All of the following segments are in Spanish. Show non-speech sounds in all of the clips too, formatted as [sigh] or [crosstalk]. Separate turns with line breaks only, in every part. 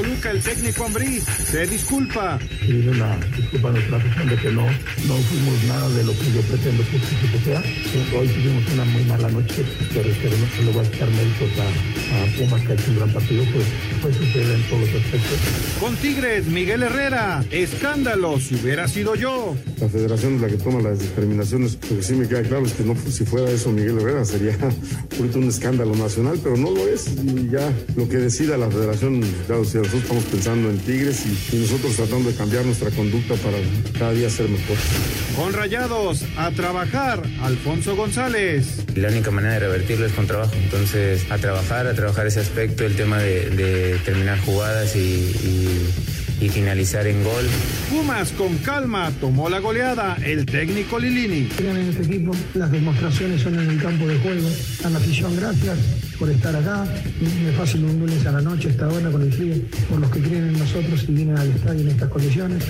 Toluca, el técnico Ambrí se disculpa.
Pido una disculpa a nuestra afición de que no, no fuimos nada de lo que yo pretendo que este equipo sea. Hoy tuvimos una muy mala noche, pero, no se le voy a echar méritos a, a Pumas, que ha hecho un gran partido, pues fue superior en todos los aspectos.
Con Tigres, Miguel Herrera, escándalo si hubiera sido yo.
La federación es la que toma las determinaciones, porque sí me queda claro es que no, si fuera eso Miguel Herrera sería [laughs] ahorita un escándalo nacional, pero no lo es. Y ya lo que decida la federación, claro, si nosotros estamos pensando en Tigres y, y nosotros tratando de cambiar nuestra conducta para cada día ser mejor.
Con Rayados, a trabajar, Alfonso González.
La única manera de revertirlo es con trabajo. Entonces, a trabajar, a trabajar ese aspecto, el tema de, de terminar jugadas y, y, y, finalizar en gol.
Pumas con calma tomó la goleada el técnico Lilini.
Crean en este equipo, las demostraciones son en el campo de juego. A la afición, gracias por estar acá. Es fácil un lunes a la noche, esta hora con el frío, por los que creen en nosotros y vienen al estadio en estas condiciones.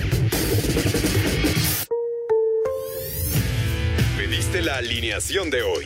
Pediste la alineación de hoy.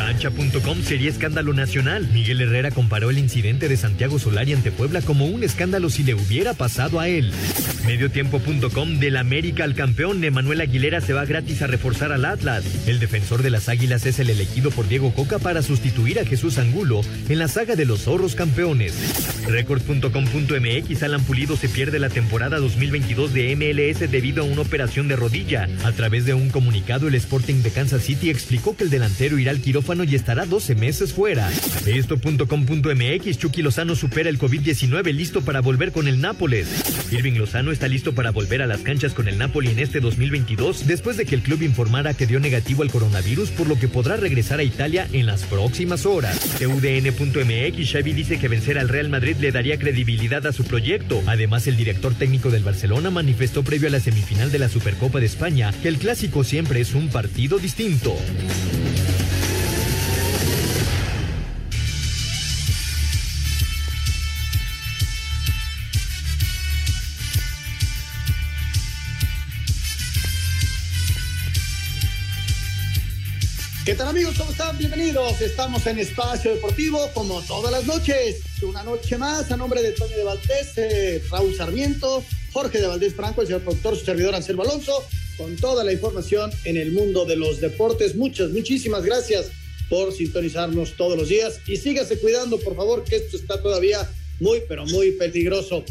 Cancha.com sería escándalo nacional. Miguel Herrera comparó el incidente de Santiago Solari ante Puebla como un escándalo si le hubiera pasado a él. Mediotiempo.com del América al campeón, Emanuel Aguilera se va gratis a reforzar al Atlas. El defensor de las Águilas es el elegido por Diego Coca para sustituir a Jesús Angulo en la saga de los zorros campeones. Record.com.mx Alan Pulido se pierde la temporada 2022 de MLS debido a una operación de rodilla. A través de un comunicado, el Sporting de Kansas City explicó que el delantero irá al quirófano y estará 12 meses fuera. Esto.com.mx Chucky Lozano supera el COVID-19 listo para volver con el Nápoles. Irving Lozano está listo para volver a las canchas con el Napoli en este 2022 después de que el club informara que dio negativo al coronavirus por lo que podrá regresar a Italia en las próximas horas. TUDN.mx Xavi dice que vencer al Real Madrid le daría credibilidad a su proyecto. Además, el director técnico del Barcelona manifestó previo a la semifinal de la Supercopa de España que el clásico siempre es un partido distinto.
¿Qué tal amigos? ¿Cómo están? Bienvenidos. Estamos en Espacio Deportivo como todas las noches. Una noche más a nombre de Tony de Valdés, eh, Raúl Sarmiento, Jorge de Valdés Franco, el señor productor, su servidor Anselmo Alonso, con toda la información en el mundo de los deportes. Muchas, muchísimas gracias por sintonizarnos todos los días y sígase cuidando, por favor, que esto está todavía muy, pero muy peligroso.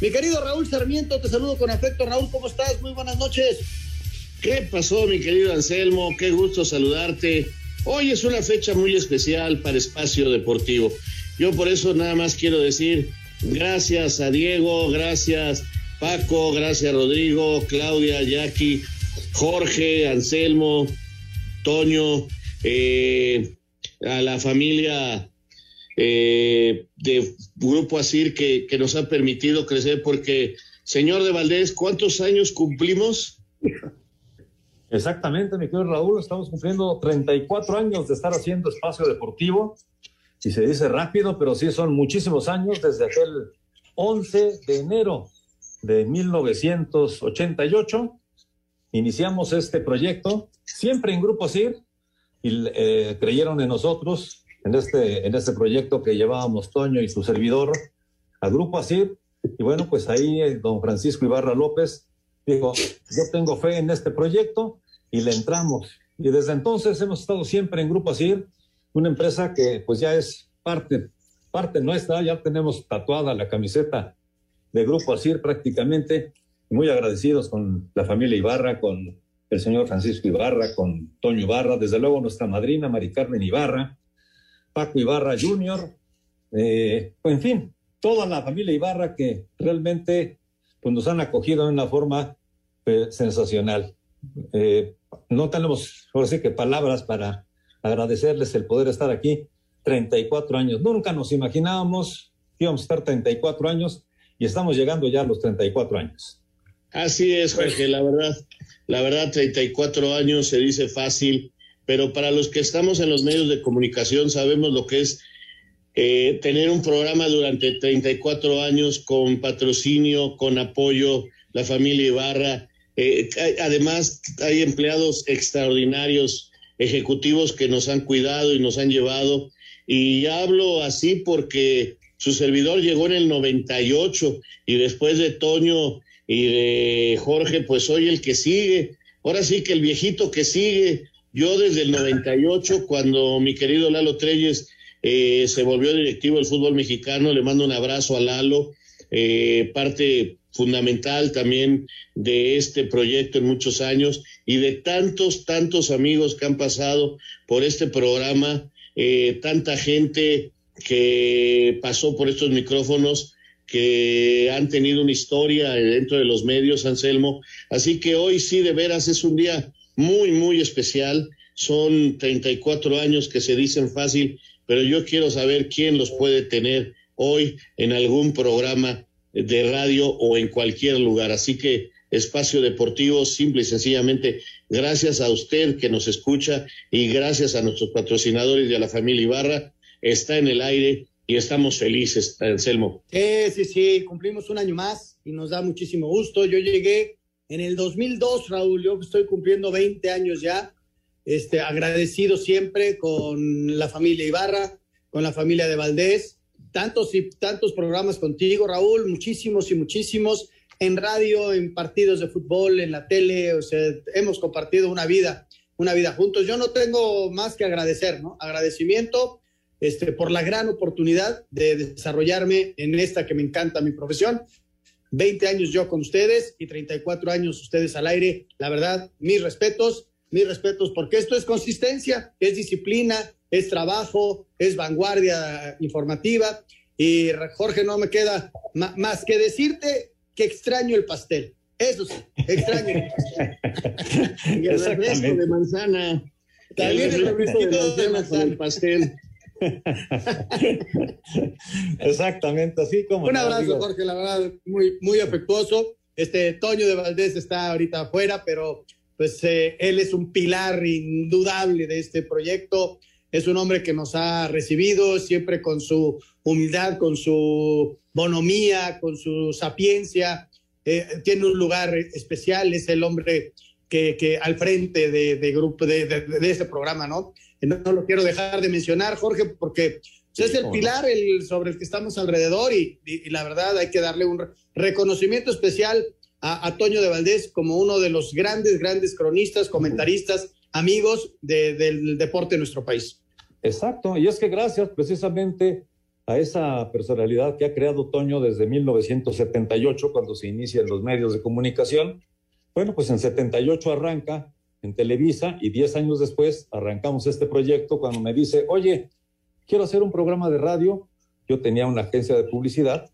Mi querido Raúl Sarmiento, te saludo con afecto. Raúl, ¿cómo estás? Muy buenas noches.
¿Qué pasó, mi querido Anselmo? Qué gusto saludarte. Hoy es una fecha muy especial para Espacio Deportivo. Yo por eso nada más quiero decir gracias a Diego, gracias Paco, gracias Rodrigo, Claudia, Jackie, Jorge, Anselmo, Toño, eh, a la familia eh, de Grupo Asir que, que nos ha permitido crecer porque, señor de Valdés, ¿cuántos años cumplimos? [laughs]
Exactamente, mi querido Raúl, estamos cumpliendo 34 años de estar haciendo espacio deportivo y se dice rápido, pero sí son muchísimos años desde aquel 11 de enero de 1988. Iniciamos este proyecto siempre en Grupo CIR y eh, creyeron en nosotros, en este, en este proyecto que llevábamos Toño y su servidor a Grupo ASIR. Y bueno, pues ahí eh, don Francisco Ibarra López dijo, yo tengo fe en este proyecto y le entramos. Y desde entonces hemos estado siempre en Grupo ASIR, una empresa que pues ya es parte, parte nuestra, ya tenemos tatuada la camiseta de Grupo ASIR prácticamente, muy agradecidos con la familia Ibarra, con el señor Francisco Ibarra, con Toño Ibarra, desde luego nuestra madrina Mari Carmen Ibarra, Paco Ibarra Jr., eh, en fin, toda la familia Ibarra que realmente pues, nos han acogido de una forma eh, sensacional. Eh, no tenemos, por decir que palabras para agradecerles el poder estar aquí. 34 años. Nunca nos imaginábamos que íbamos a estar 34 años y estamos llegando ya a los 34 años.
Así es, Jorge, la verdad, la verdad, 34 años se dice fácil, pero para los que estamos en los medios de comunicación sabemos lo que es eh, tener un programa durante 34 años con patrocinio, con apoyo, la familia Ibarra. Eh, además, hay empleados extraordinarios, ejecutivos que nos han cuidado y nos han llevado. Y hablo así porque su servidor llegó en el 98 y después de Toño y de Jorge, pues soy el que sigue. Ahora sí que el viejito que sigue. Yo desde el 98, cuando mi querido Lalo Treyes eh, se volvió directivo del fútbol mexicano. Le mando un abrazo a Lalo, eh, parte fundamental también de este proyecto en muchos años y de tantos, tantos amigos que han pasado por este programa, eh, tanta gente que pasó por estos micrófonos que han tenido una historia dentro de los medios, Anselmo. Así que hoy sí, de veras, es un día muy, muy especial. Son 34 años que se dicen fácil, pero yo quiero saber quién los puede tener hoy en algún programa de radio o en cualquier lugar. Así que Espacio Deportivo, simple y sencillamente, gracias a usted que nos escucha y gracias a nuestros patrocinadores y la familia Ibarra, está en el aire y estamos felices, Anselmo.
Sí, sí, sí, cumplimos un año más y nos da muchísimo gusto. Yo llegué en el 2002, Raúl, yo estoy cumpliendo 20 años ya este, agradecido siempre con la familia Ibarra, con la familia de Valdés, tantos y tantos programas contigo, Raúl, muchísimos y muchísimos, en radio, en partidos de fútbol, en la tele, o sea, hemos compartido una vida, una vida juntos. Yo no tengo más que agradecer, ¿no? Agradecimiento este, por la gran oportunidad de desarrollarme en esta que me encanta mi profesión. 20 años yo con ustedes y 34 años ustedes al aire. La verdad, mis respetos mis respetos, porque esto es consistencia, es disciplina, es trabajo, es vanguardia informativa. Y Jorge, no me queda más que decirte que extraño el pastel. Eso sí, extraño el pastel.
y el refresco de manzana. También el, refresco de manzana con el pastel.
Exactamente, así como.
Un abrazo, Jorge, la verdad, muy, muy afectuoso. Este Toño de Valdés está ahorita afuera, pero pues eh, él es un pilar indudable de este proyecto. Es un hombre que nos ha recibido siempre con su humildad, con su bonomía, con su sapiencia. Eh, tiene un lugar especial, es el hombre que, que al frente de, grupo de, de, este programa, ¿no? ¿no? lo quiero dejar de mencionar, Jorge, porque pues, es el pilar el, sobre el que estamos alrededor y, y, la verdad hay que darle un reconocimiento especial a, Toño de Valdés como uno de los grandes, grandes cronistas, comentaristas, amigos del deporte en nuestro país.
Exacto, y es que gracias precisamente a esa personalidad que ha creado Toño desde 1978, cuando se inicia en los medios de comunicación. Bueno, pues en 78 arranca en Televisa y 10 años después arrancamos este proyecto cuando me dice, oye, quiero hacer un programa de radio. Yo tenía una agencia de publicidad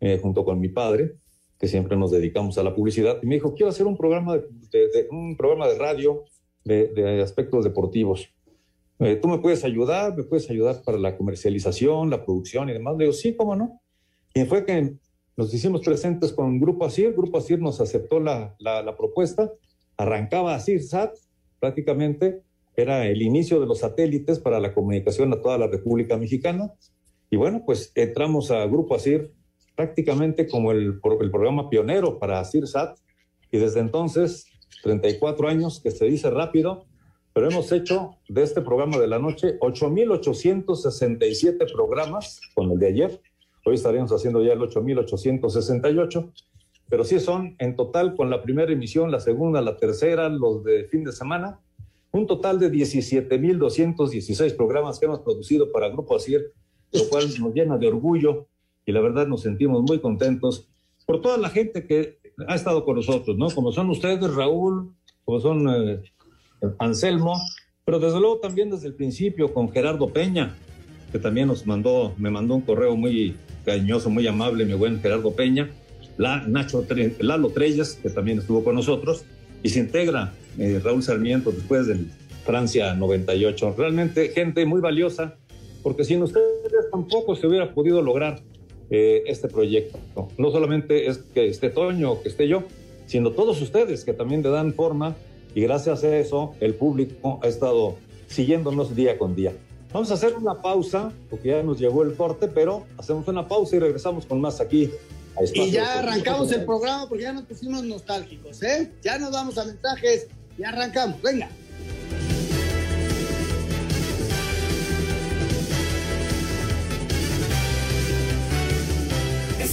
eh, junto con mi padre que siempre nos dedicamos a la publicidad, y me dijo, quiero hacer un programa de, un programa de radio de, aspectos deportivos. Eh, ¿Tú me puedes ayudar? ¿Me puedes ayudar para la comercialización, la producción y demás? Le digo, sí, ¿cómo no? Y fue que nos hicimos presentes con Grupo Asir, Grupo Asir nos aceptó la, la, propuesta, arrancaba Asir SAT, prácticamente era el inicio de los satélites para la comunicación a toda la República Mexicana, y bueno, pues entramos a Grupo Asir prácticamente como el, el programa pionero para CIRSAT y desde entonces, 34 años, que se dice rápido, pero hemos hecho de este programa de la noche 8.867 programas con el de ayer. Hoy estaríamos haciendo ya el 8.868, pero sí son en total con la primera emisión, la segunda, la tercera, los de fin de semana, un total de 17.216 programas que hemos producido para Grupo ASIR, lo cual nos llena de orgullo y la verdad nos sentimos muy contentos por toda la gente que ha estado con nosotros, ¿no? Como son ustedes, Raúl, como son eh, Anselmo, pero desde luego también desde el principio con Gerardo Peña, que también nos mandó, me mandó un correo muy cariñoso, muy amable, mi buen Gerardo Peña, la Nacho Lalo Treyes, que también estuvo con nosotros, y se integra eh, Raúl Sarmiento después del Francia 98. Realmente gente muy valiosa, porque sin ustedes tampoco se hubiera podido lograr eh, este proyecto. No solamente es que esté Toño o que esté yo, sino todos ustedes que también le dan forma y gracias a eso el público ha estado siguiéndonos día con día. Vamos a hacer una pausa, porque ya nos llegó el corte, pero hacemos una pausa y regresamos con más aquí.
y ya arrancamos el programa porque ya nos pusimos nostálgicos, ¿eh? Ya nos vamos a mensajes y arrancamos. Venga.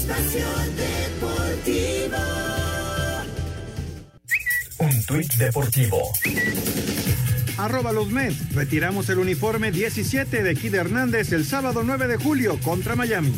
Espacio Deportivo.
Un tuit deportivo.
Arroba los Mets. Retiramos el uniforme 17 de Kid Hernández el sábado 9 de julio contra Miami.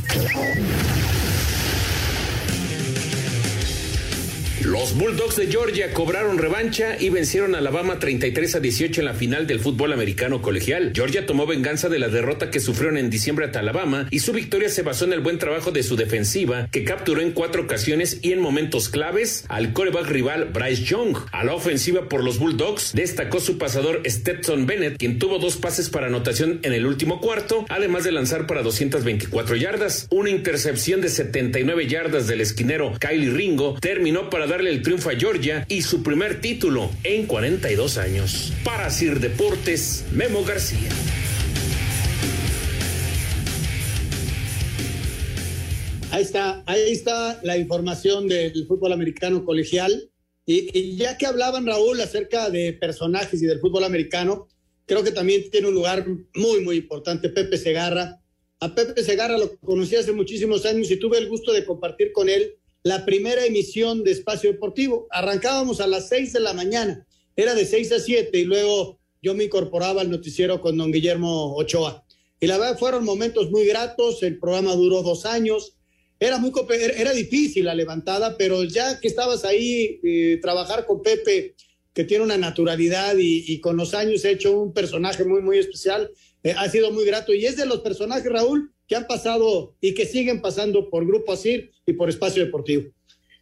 Los Bulldogs de Georgia cobraron revancha y vencieron a Alabama 33 a 18 en la final del fútbol americano colegial. Georgia tomó venganza de la derrota que sufrieron en diciembre ante Alabama y su victoria se basó en el buen trabajo de su defensiva, que capturó en cuatro ocasiones y en momentos claves al coreback rival Bryce Young. A la ofensiva por los Bulldogs destacó su pasador Stetson Bennett, quien tuvo dos pases para anotación en el último cuarto, además de lanzar para 224 yardas. Una intercepción de 79 yardas del esquinero Kylie Ringo terminó para dar el triunfo a Georgia y su primer título en 42 años. Para Sir Deportes, Memo García.
Ahí está, ahí está la información del fútbol americano colegial. Y, y, ya que hablaban, Raúl, acerca de personajes y del fútbol americano, creo que también tiene un lugar muy, muy importante, Pepe Segarra. A Pepe Segarra lo conocí hace muchísimos años y tuve el gusto de compartir con él la primera emisión de Espacio Deportivo. Arrancábamos a las seis de la mañana, era de seis a siete y luego yo me incorporaba al noticiero con don Guillermo Ochoa. Y la verdad fueron momentos muy gratos, el programa duró dos años, era muy era difícil la levantada, pero ya que estabas ahí, eh, trabajar con Pepe, que tiene una naturalidad y, con los años ha hecho un personaje muy, muy especial, eh, ha sido muy grato. Y es de los personajes, Raúl, que han pasado y que siguen pasando por Grupo Asir y por Espacio Deportivo.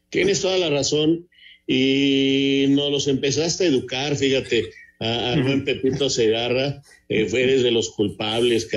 Tienes toda la razón y nos los empezaste a educar, fíjate, a, a buen Pepito Segarra, eh, eres de los culpables,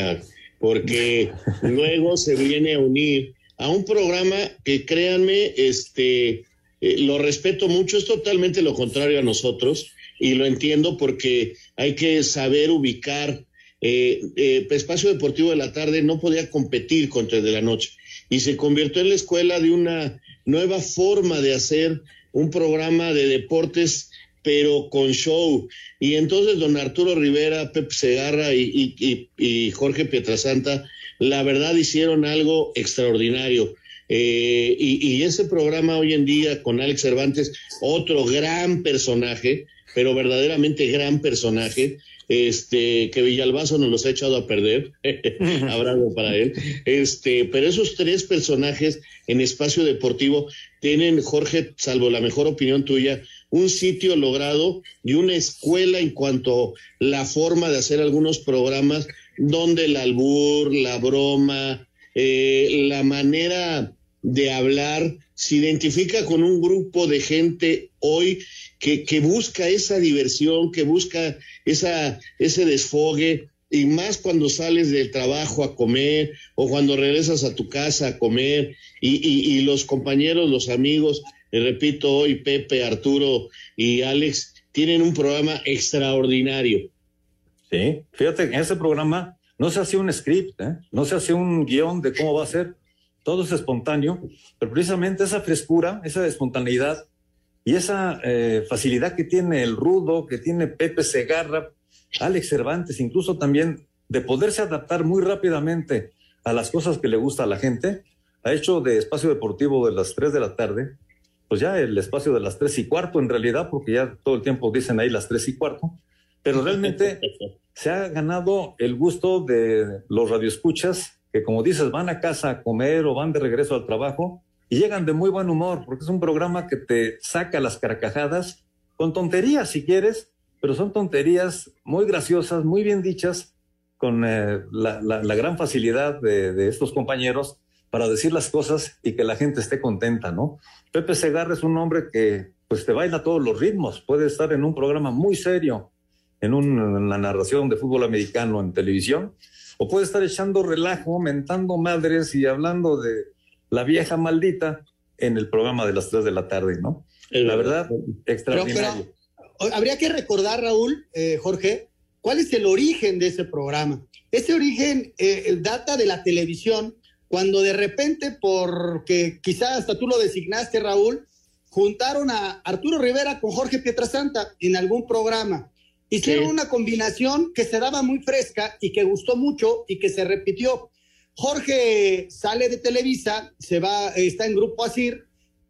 porque [laughs] luego se viene a unir a un programa que créanme, este, eh, lo respeto mucho, es totalmente lo contrario a nosotros y lo entiendo porque hay que saber ubicar eh, eh, Espacio Deportivo de la Tarde no podía competir contra el de la noche y se convirtió en la escuela de una nueva forma de hacer un programa de deportes, pero con show. Y entonces don Arturo Rivera, Pep Segarra y, y, y Jorge Pietrasanta, la verdad hicieron algo extraordinario. Eh, y, y ese programa hoy en día con Alex Cervantes, otro gran personaje, pero verdaderamente gran personaje, este, que Villalbazo nos los ha echado a perder, [laughs] habrá algo para él, este, pero esos tres personajes en espacio deportivo tienen, Jorge, salvo la mejor opinión tuya, un sitio logrado y una escuela en cuanto a la forma de hacer algunos programas donde el albur, la broma, eh, la manera de hablar se identifica con un grupo de gente hoy que, que busca esa diversión, que busca esa, ese desfogue, y más cuando sales del trabajo a comer o cuando regresas a tu casa a comer y, y, los compañeros, los amigos, repito hoy, Pepe, Arturo y Alex, tienen un programa extraordinario.
Sí, fíjate, en ese programa no se hace un script, ¿eh? no se hace un guion de cómo va a ser, todo es espontáneo, pero precisamente esa frescura, esa espontaneidad y esa eh, facilidad que tiene el Rudo, que tiene Pepe Segarra, Alex Cervantes, incluso también de poderse adaptar muy rápidamente a las cosas que le gusta a la gente, ha hecho de espacio deportivo de las 3 de la tarde, pues ya el espacio de las 3 y cuarto en realidad, porque ya todo el tiempo dicen ahí las 3 y cuarto, pero realmente [laughs] se ha ganado el gusto de los radioescuchas que como dices van a casa a comer o van de regreso al trabajo y llegan de muy buen humor, porque es un programa que te saca las carcajadas con tonterías si quieres, pero son tonterías muy graciosas, muy bien dichas, con eh, la, la, gran facilidad de, de, estos compañeros para decir las cosas y que la gente esté contenta, ¿no? Pepe Segarra es un hombre que pues te baila todos los ritmos. Puede estar en un programa muy serio, en una narración de fútbol americano en televisión, o puede estar echando relajo, mentando madres y hablando de la vieja maldita en el programa de las 3 de la tarde, ¿no? La verdad, extraordinario.
habría que recordar, Raúl, eh, Jorge, cuál es el origen de ese programa. Ese origen eh, data de la televisión, cuando de repente, porque quizás hasta tú lo designaste, Raúl, juntaron a Arturo Rivera con Jorge Pietrasanta en algún programa. Hicieron una combinación que se daba muy fresca y que gustó mucho y que se repitió. Jorge sale de Televisa, se va, está en Grupo Asir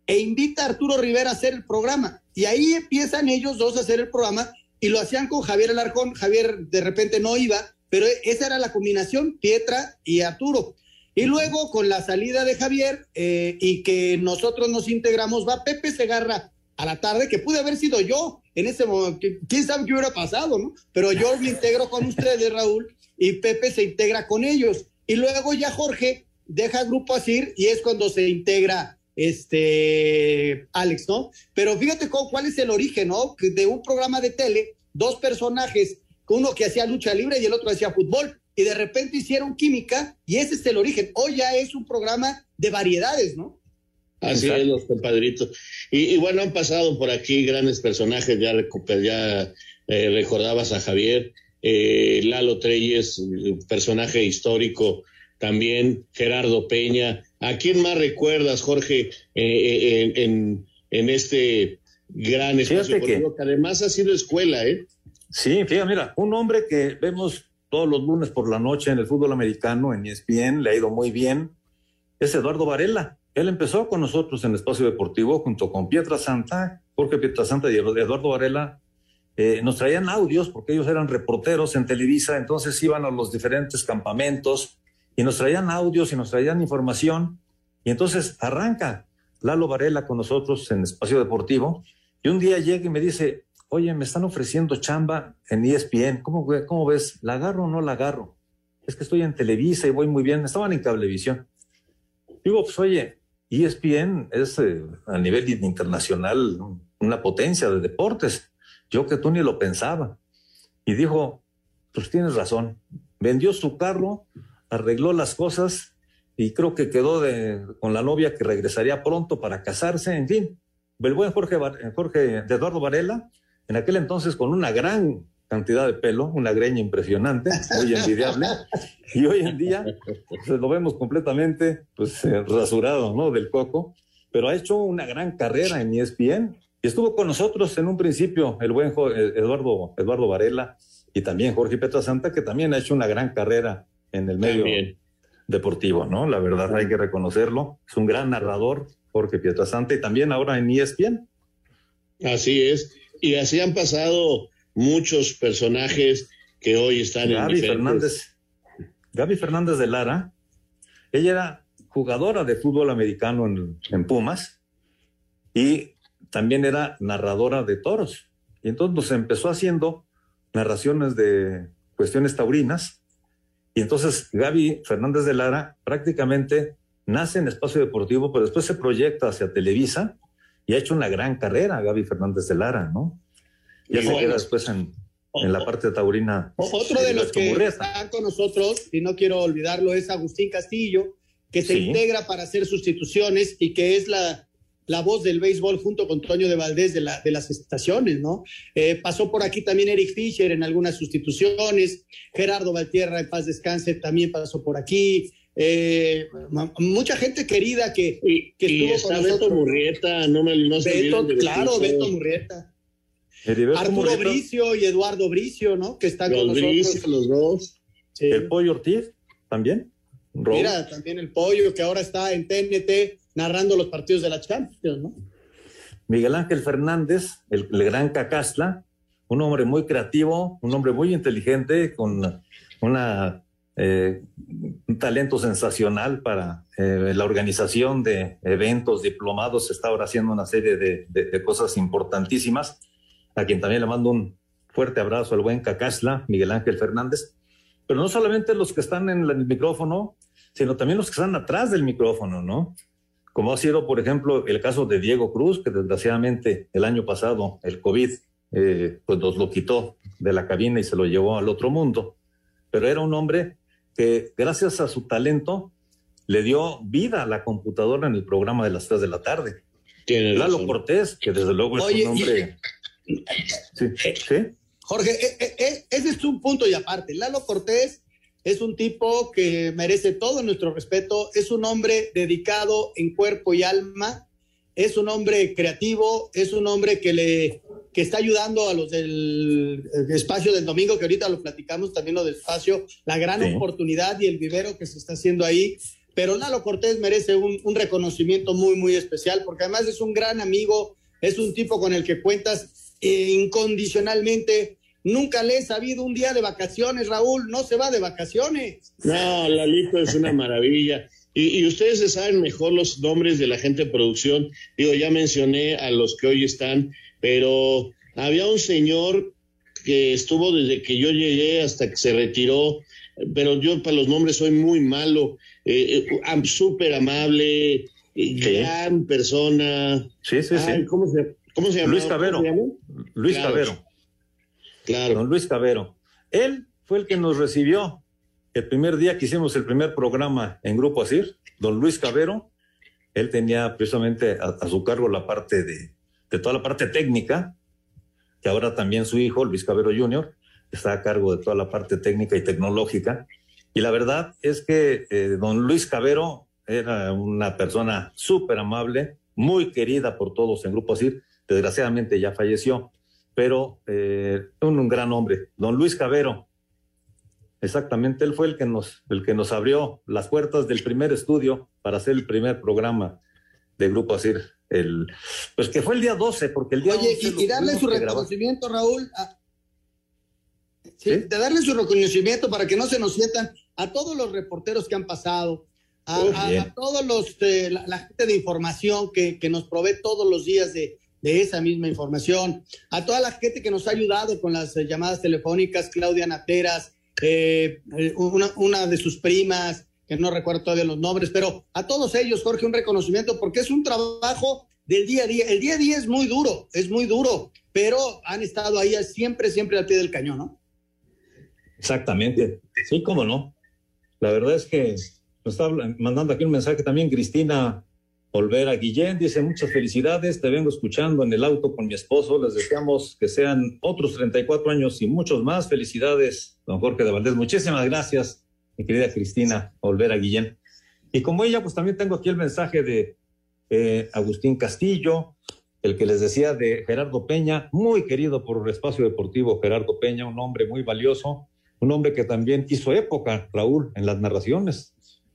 e invita a Arturo Rivera a hacer el programa. Y ahí empiezan ellos dos a hacer el programa y lo hacían con Javier Alarcón. Javier de repente no iba, pero esa era la combinación, Pietra y Arturo. Y luego con la salida de Javier eh, y que nosotros nos integramos, va Pepe Segarra a la tarde, que pude haber sido yo en ese momento, quién sabe qué hubiera pasado, ¿no? Pero yo me integro con ustedes, Raúl, y Pepe se integra con ellos. Y luego ya Jorge deja el grupo Asir y es cuando se integra este Alex, ¿no? Pero fíjate cuál es el origen, ¿no? De un programa de tele, dos personajes, uno que hacía lucha libre y el otro hacía fútbol, y de repente hicieron química y ese es el origen. Hoy ya es un programa de variedades, ¿no?
Así es, los compadritos. Y, bueno, han pasado por aquí grandes personajes, ya, eh, recordabas a Javier, eh, Lalo Treyes, personaje histórico también, Gerardo Peña. ¿A quién más recuerdas, Jorge, eh, en, en, este gran espacio que, además ha sido escuela, ¿eh?
Sí, fíjate, mira, un hombre que vemos todos los lunes por la noche en el fútbol americano, en ESPN, le ha ido muy bien, es Eduardo Varela. Él empezó con nosotros en Espacio Deportivo junto con Pietra Santa, Jorge Pietra Santa y Eduardo Varela. Eh, nos traían audios porque ellos eran reporteros en Televisa, entonces iban a los diferentes campamentos y nos traían audios y nos traían información. Y entonces arranca Lalo Varela con nosotros en Espacio Deportivo y un día llega y me dice, oye, me están ofreciendo chamba en ESPN, ¿cómo, ves? ¿La agarro o no la agarro? Es que estoy en Televisa y voy muy bien, estaban en Cablevisión. Digo, pues oye, ESPN es eh, a nivel internacional una potencia de deportes. Yo que tú ni lo pensaba. Y dijo, pues tienes razón. Vendió su carro, arregló las cosas y creo que quedó con la novia que regresaría pronto para casarse. En fin, el buen Jorge, Jorge de Eduardo Varela en aquel entonces con una gran cantidad de pelo, una greña impresionante, muy envidiable, [laughs] y hoy en día pues, lo vemos completamente pues, eh, rasurado ¿no? del coco, pero ha hecho una gran carrera en ESPN y estuvo con nosotros en un principio el buen eh, Eduardo, Eduardo Varela y también Jorge Santa, que también ha hecho una gran carrera en el medio deportivo, ¿no? La verdad hay que reconocerlo, es un gran narrador, Jorge Santa, y también ahora en ESPN.
Así es. Y así han pasado muchos personajes que hoy están
en diferentes... Fernández. Gaby Fernández de Lara, ella era jugadora de fútbol americano en, Pumas y también era narradora de toros. Y entonces pues, empezó haciendo narraciones de cuestiones taurinas. Y entonces Gaby Fernández de Lara prácticamente nace en espacio deportivo, pero después se proyecta hacia Televisa y ha hecho una gran carrera Gaby Fernández de Lara, ¿no? Ya se queda después en, la parte taurina.
Otro de los que están con nosotros, y no quiero olvidarlo, es Agustín Castillo, que se integra para hacer sustituciones y que es la, la voz del béisbol junto con Toño de Valdés de, la, de las estaciones, ¿no? Eh, pasó por aquí también Eric Fischer en algunas sustituciones, Gerardo Valtierra, en paz descanse, también pasó por aquí, eh, mucha gente querida que, que
y estuvo está Beto Murrieta, no me no
Beto, Claro, Beto Murrieta. Arturo Bricio y Eduardo Bricio, ¿no? Que están con nosotros.
los dos.
El Pollo Ortiz también.
Mira, también el Pollo, que ahora está en TNT narrando los partidos de la Champions, ¿no?
Miguel Ángel Fernández, el, gran Cacasla, un hombre muy creativo, un hombre muy inteligente, con una eh, un talento sensacional para eh, la organización de eventos, diplomados, está ahora haciendo una serie de, cosas importantísimas, a quien también le mando un fuerte abrazo al buen Cacasla, Miguel Ángel Fernández, pero no solamente los que están en el micrófono, sino también los que están atrás del micrófono, ¿no? Como ha sido, por ejemplo, el caso de Diego Cruz, que desgraciadamente el año pasado el COVID eh, pues nos lo quitó de la cabina y se lo llevó al otro mundo. Pero era un hombre que gracias a su talento le dio vida a la computadora en el programa de las 3 de la tarde.
Tiene
Lalo
razón.
Cortés, que desde luego es
Oye,
un hombre... [laughs] Sí, sí.
Jorge, eh, eh, eh, ese es un punto y aparte. Lalo Cortés es un tipo que merece todo nuestro respeto, es un hombre dedicado en cuerpo y alma, es un hombre creativo, es un hombre que le que está ayudando a los del espacio del domingo, que ahorita lo platicamos también lo del espacio, la gran
Sí.
oportunidad y el vivero que se está haciendo ahí. Pero Lalo Cortés merece un, un reconocimiento muy, muy especial, porque además es un gran amigo, es un tipo con el que cuentas incondicionalmente. Nunca le he sabido un día de vacaciones, Raúl, no se va de vacaciones.
No, Lalito es una maravilla. Y, y ustedes se saben mejor los nombres de la gente de producción. Digo, ya mencioné a los que hoy están, pero había un señor que estuvo desde que yo llegué hasta que se retiró, pero yo para los nombres soy muy malo, eh, eh, súper amable, gran persona.
Sí, sí, sí.
Ay, ¿cómo, se, ¿Cómo se llama?
Luis Cabero. Luis
Claro.
Cabero. Don Luis Cabero. Él fue el que nos recibió el primer día que hicimos el primer programa en Grupo Asir. Don Luis Cabero, él tenía precisamente a, su cargo la parte de, de toda la parte técnica, que ahora también su hijo, Luis Cabero Jr., está a cargo de toda la parte técnica y tecnológica. Y la verdad es que eh, don Luis Cabero era una persona súper amable, muy querida por todos en Grupo Asir. Desgraciadamente ya falleció, pero eh, un, un gran hombre. Don Luis Cabero, exactamente, él fue el que, nos, el que nos abrió las puertas del primer estudio para hacer el primer programa de Grupo Asir. El, pues que fue el día 12, porque el día
Oye,
11 lo
y, y darle su
que grabar.
reconocimiento, Raúl, a- Sí, de darle su reconocimiento para que no se nos sientan a todos los reporteros que han pasado, a,
Oh,
a- a todos los, eh, la, la gente de información que, que nos provee todos los días de, de esa misma información, a toda la gente que nos ha ayudado con las eh, llamadas telefónicas, Claudia Nateras, eh, eh, una, una de sus primas, que no recuerdo todavía los nombres, pero a todos ellos, Jorge, un reconocimiento porque es un trabajo del día a día. El día a día es muy duro, es muy duro, pero han estado ahí siempre, siempre al pie del cañón, ¿no?
Exactamente. Sí, cómo no. La verdad es que nos está mandando aquí un mensaje también Cristina Olvera Guillén. Dice, muchas felicidades, te vengo escuchando en el auto con mi esposo. Les deseamos que sean otros 34 años y muchos más. Felicidades, don Jorge de Valdés. Muchísimas gracias, mi querida Cristina Olvera Guillén. Y como ella, pues también tengo aquí el mensaje de eh, Agustín Castillo, el que les decía de Gerardo Peña, muy querido por el espacio deportivo Gerardo Peña, un hombre muy valioso, un hombre que también hizo época, Raúl, en las narraciones.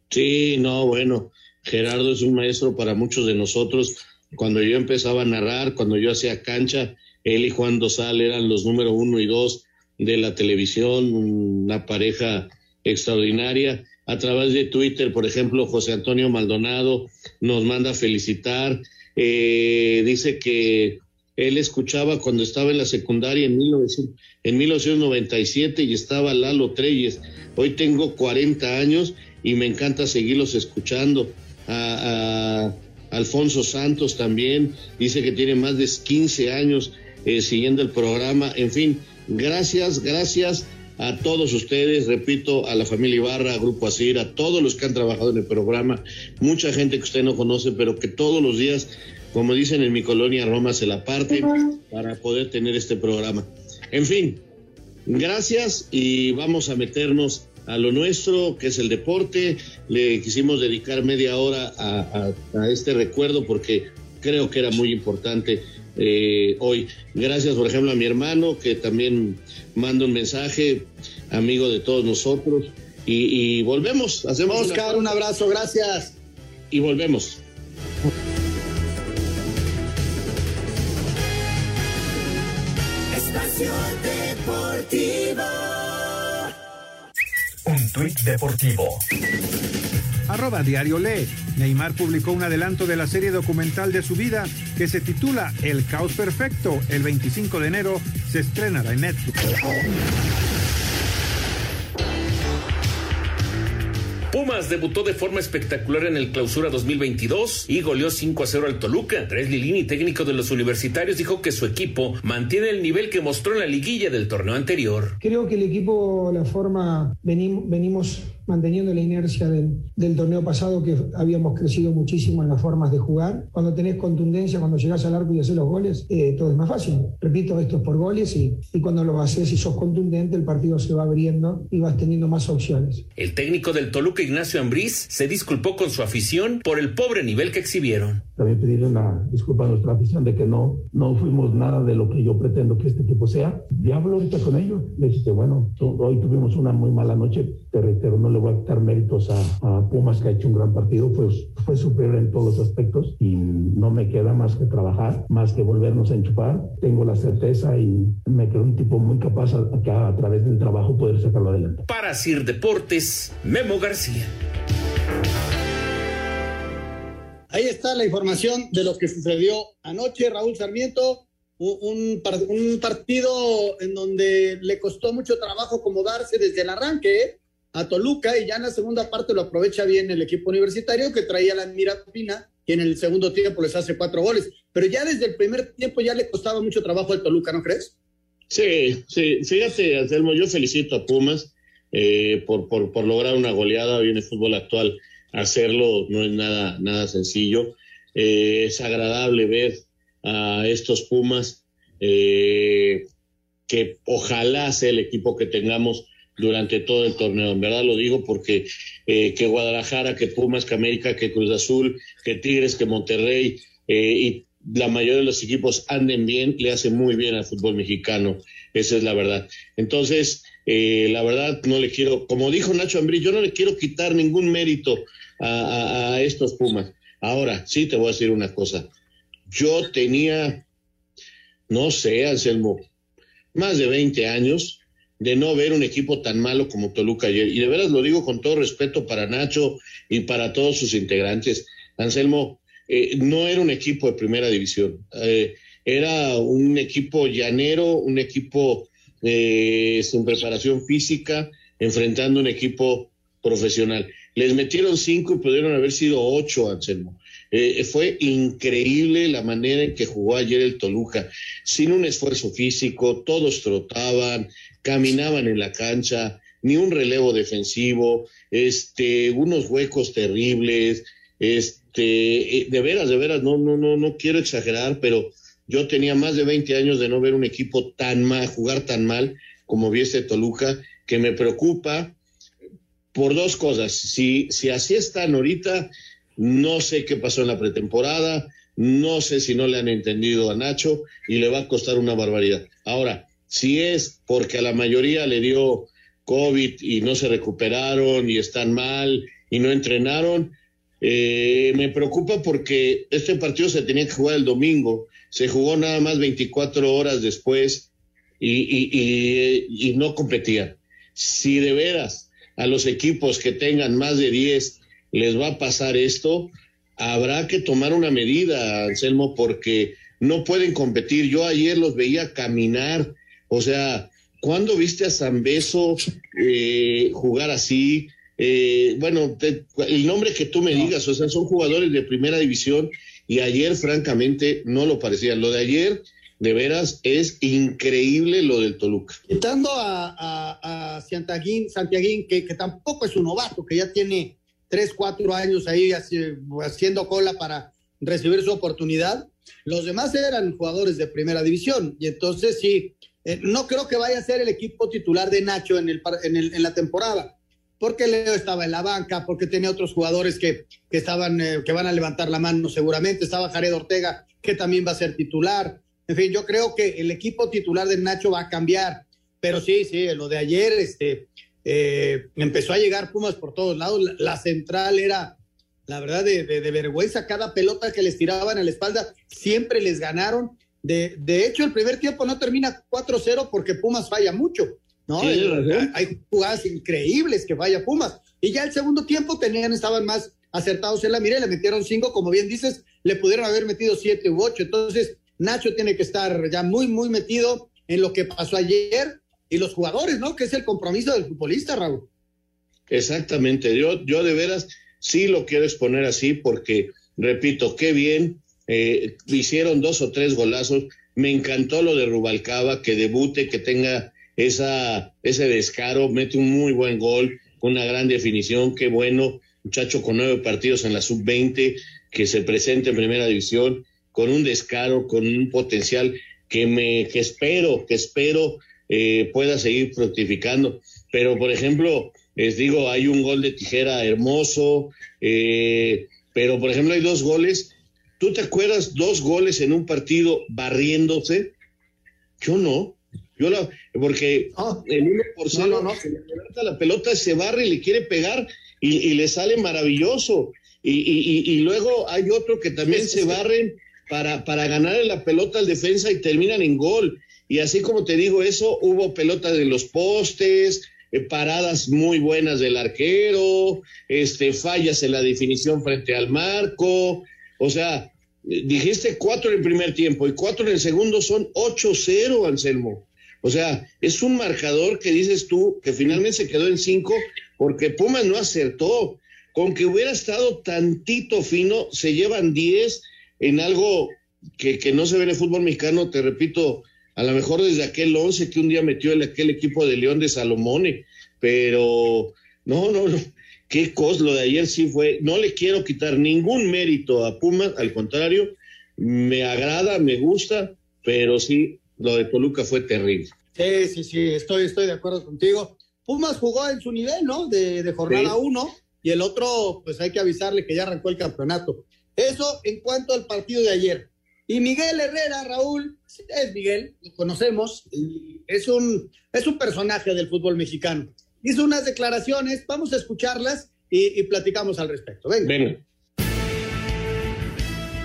Sí, no, bueno, Gerardo es un maestro para muchos de nosotros. Cuando yo empezaba a narrar, cuando yo hacía cancha, él y Juan Dosal eran los número uno y dos de la televisión, una pareja extraordinaria. A través de Twitter, por ejemplo, José Antonio Maldonado nos manda a felicitar. Eh, dice que él escuchaba cuando estaba en la secundaria en, 1900 en 1997 y estaba Lalo Treyes. Hoy tengo 40 años y me encanta seguirlos escuchando. A, a Alfonso Santos también dice que tiene más de 15 años eh, siguiendo el programa. En fin, gracias, gracias a todos ustedes, repito, a la familia Ibarra, a Grupo Asir, a todos los que han trabajado en el programa, mucha gente que usted no conoce, pero que todos los días, como dicen en mi colonia Roma, se la parte para poder tener este programa. En fin, gracias y vamos a meternos a lo nuestro, que es el deporte. Le quisimos dedicar media hora a, a- a este recuerdo porque creo que era muy importante eh, hoy. Gracias, por ejemplo, a mi hermano, que también manda un mensaje, amigo de todos nosotros. Y, y volvemos, hacemos. una
Oscar, un abrazo, gracias.
Y volvemos.
Espacio Deportivo.
Tuit deportivo.
Arroba Diario Lee. Neymar publicó un adelanto de la serie documental de su vida que se titula El Caos Perfecto. El 25 de enero se estrenará en Netflix.
Pumas debutó de forma espectacular en el Clausura 2022 y goleó 5 a 0 al Toluca. Andrés Lilini, técnico de los universitarios, dijo que su equipo mantiene el nivel que mostró en la liguilla del torneo anterior.
Creo que el equipo, la forma, venimos manteniendo la inercia del, torneo pasado, que habíamos crecido muchísimo en las formas de jugar. Cuando tenés contundencia, cuando llegás al arco y haces los goles, eh, todo es más fácil. Repito, esto es por goles y, y cuando lo haces y sos contundente, el partido se va abriendo y vas teniendo más opciones.
El técnico del Toluca, Ignacio Ambriz, se disculpó con su afición por el pobre nivel que exhibieron.
También pedirle una disculpa a nuestra afición de que no, no fuimos nada de lo que yo pretendo que este equipo sea. Diablo ahorita con ellos. Le dije, bueno, hoy tuvimos una muy mala noche, te reitero, no le voy a quitar méritos a, a, Pumas, que ha hecho un gran partido, pues fue superior en todos los aspectos y no me queda más que trabajar, más que volvernos a enchufar. Tengo la certeza y me quedo un tipo muy capaz a, a, a través del trabajo poder sacarlo adelante.
Para Sir Deportes, Memo García.
Ahí está la información de lo que sucedió anoche, Raúl Sarmiento. Un, partido en donde le costó mucho trabajo acomodarse desde el arranque, ¿eh? a Toluca y ya en la segunda parte lo aprovecha bien el equipo universitario que traía la mira fina y en el segundo tiempo les hace cuatro goles. Pero ya desde el primer tiempo ya le costaba mucho trabajo al Toluca, ¿no crees?
Sí, sí, fíjate, Anselmo, yo felicito a Pumas eh, por, por, por, lograr una goleada hoy en el fútbol actual. Hacerlo no es nada, nada sencillo. Eh, es agradable ver a estos Pumas eh, que ojalá sea el equipo que tengamos durante todo el torneo. En verdad lo digo porque eh, que Guadalajara, que Pumas, que América, que Cruz Azul, que Tigres, que Monterrey eh, y la mayoría de los equipos anden bien, le hace muy bien al fútbol mexicano. Esa es la verdad. Entonces, eh, la verdad, no le quiero, como dijo Nacho Ambrí, yo no le quiero quitar ningún mérito a, a, estos Pumas. Ahora, sí te voy a decir una cosa. Yo tenía, no sé, Anselmo, más de 20 años de no ver un equipo tan malo como Toluca ayer. Y de veras lo digo con todo respeto para Nacho y para todos sus integrantes. Anselmo, eh, no era un equipo de primera división, eh, era un equipo llanero, un equipo eh, sin preparación física, enfrentando un equipo profesional. Les metieron cinco y pudieron haber sido ocho, Anselmo. Eh, fue increíble la manera en que jugó ayer el Toluca, sin un esfuerzo físico, todos trotaban, caminaban en la cancha, ni un relevo defensivo, este, unos huecos terribles, este, de veras, de veras, no, no, no, no quiero exagerar, pero yo tenía más de 20 años de no ver un equipo tan mal, jugar tan mal como vi este Toluca, que me preocupa por dos cosas. Si, si así están ahorita, no sé qué pasó en la pretemporada, no sé si no le han entendido a Nacho y le va a costar una barbaridad. Ahora, si es porque a la mayoría le dio COVID y no se recuperaron y están mal y no entrenaron, eh, me preocupa porque este partido se tenía que jugar el domingo, se jugó nada más 24 horas después y, y, y, y no competían. Si de veras a los equipos que tengan más de 10 les va a pasar esto, habrá que tomar una medida, Anselmo, porque no pueden competir. Yo ayer los veía caminar, o sea, ¿cuándo viste a San Beso eh, jugar así? Eh, bueno, te, el nombre que tú me digas, o sea, son jugadores de primera división y ayer, francamente, no lo parecían. Lo de ayer, de veras, es increíble lo del Toluca.
Quitando a, a, a Santiaguín, Santiaguín que, que tampoco es un novato, que ya tiene tres, cuatro años ahí haciendo cola para recibir su oportunidad. Los demás eran jugadores de primera división y entonces sí, eh, no creo que vaya a ser el equipo titular de Nacho en, el, en, el, en la temporada, porque Leo estaba en la banca, porque tenía otros jugadores que, que estaban, eh, que van a levantar la mano seguramente, estaba Jared Ortega, que también va a ser titular. En fin, yo creo que el equipo titular de Nacho va a cambiar, pero sí, sí, lo de ayer, este, eh, empezó a llegar Pumas por todos lados. La, la central era, la verdad, de, de, de, vergüenza. Cada pelota que les tiraban a la espalda siempre les ganaron. De, de hecho, el primer tiempo no termina 4-0 porque Pumas falla mucho. ¿no? Sí, el, hay jugadas increíbles que falla Pumas. Y ya el segundo tiempo tenían, estaban más acertados en la mira y le metieron cinco, como bien dices, le pudieron haber metido siete u ocho. Entonces, Nacho tiene que estar ya muy, muy metido en lo que pasó ayer y los jugadores, ¿no? Que es el compromiso del futbolista, Raúl.
Exactamente, yo, yo de veras sí lo quiero exponer así porque, repito, qué bien, eh, hicieron dos o tres golazos, me encantó lo de Rubalcaba, que debute, que tenga esa, ese descaro, mete un muy buen gol, una gran definición, qué bueno, muchacho con nueve partidos en la sub-20, que se presente en primera división, con un descaro, con un potencial que me, que espero, que espero eh, pueda seguir fructificando. Pero, por ejemplo, les digo, hay un gol de tijera hermoso, eh, pero, por ejemplo, hay dos goles. ¿Tú te acuerdas dos goles en un partido barriéndose? Yo no. Yo la, porque
Ah,
el uno por cero,
no, no.
se le levanta la pelota, se barre y le quiere pegar y, y le sale maravilloso. Y, y, y- y luego hay otro que también se
que-
barren para, para ganarle la pelota al defensa y terminan en gol. Y así como te digo eso, hubo pelota de los postes, eh, paradas muy buenas del arquero, este, fallas en la definición frente al marco. O sea, eh, dijiste cuatro en el primer tiempo y cuatro en el segundo son 8-0, Anselmo. O sea, es un marcador que dices tú que finalmente se quedó en cinco porque Pumas no acertó. Con que hubiera estado tantito fino, se llevan 10 en algo que, que no se ve en el fútbol mexicano, te repito, a lo mejor desde aquel 11 que un día metió el, aquel equipo de León de Salomone, pero no, no, no, qué cosa, lo de ayer sí fue, no le quiero quitar ningún mérito a Pumas, al contrario, me agrada, me gusta, pero sí, lo de Toluca fue terrible.
Sí, sí, sí, estoy, estoy de acuerdo contigo. Pumas jugó en su nivel, ¿no? De, de jornada
Sí.
uno, y el otro, pues hay que avisarle que ya arrancó el campeonato. Eso en cuanto al partido de ayer. Y Miguel Herrera, Raúl, es Miguel, lo conocemos, es un, es un personaje del fútbol mexicano. Hizo unas declaraciones, vamos a escucharlas y, y platicamos al respecto. Venga.
Venga.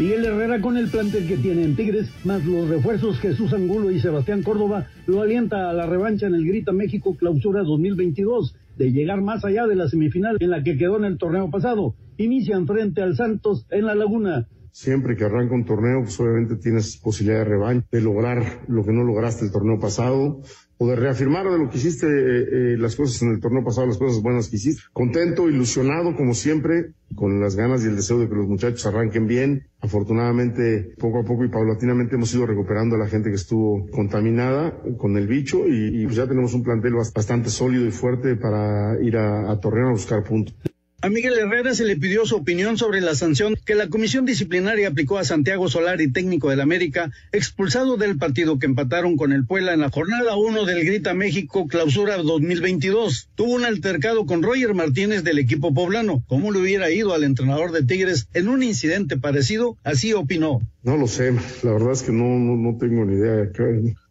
Miguel Herrera con el plantel que tiene en Tigres, más los refuerzos Jesús Angulo y Sebastián Córdoba, lo alienta a la revancha en el Grita México Clausura 2022, de llegar más allá de la semifinal en la que quedó en el torneo pasado. Inician frente al Santos en la Laguna.
Siempre que arranca un torneo, pues obviamente tienes posibilidad de revancha, de lograr lo que no lograste el torneo pasado, o de reafirmar de lo que hiciste, eh, eh, las cosas en el torneo pasado, las cosas buenas que hiciste. Contento, ilusionado, como siempre, con las ganas y el deseo de que los muchachos arranquen bien. Afortunadamente, poco a poco y paulatinamente hemos ido recuperando a la gente que estuvo contaminada con el bicho y, pues ya tenemos un plantel bast- bastante sólido y fuerte para ir a, a Torreón a buscar puntos.
A Miguel Herrera se le pidió su opinión sobre la sanción que la comisión disciplinaria aplicó a Santiago Solari, técnico del América, expulsado del partido que empataron con el Puebla en la jornada 1 del Grita México Clausura 2022. Tuvo un altercado con Roger Martínez del equipo poblano. ¿Cómo le hubiera ido al entrenador de Tigres en un incidente parecido? Así opinó.
No lo sé, la verdad es que no, no, no tengo ni idea.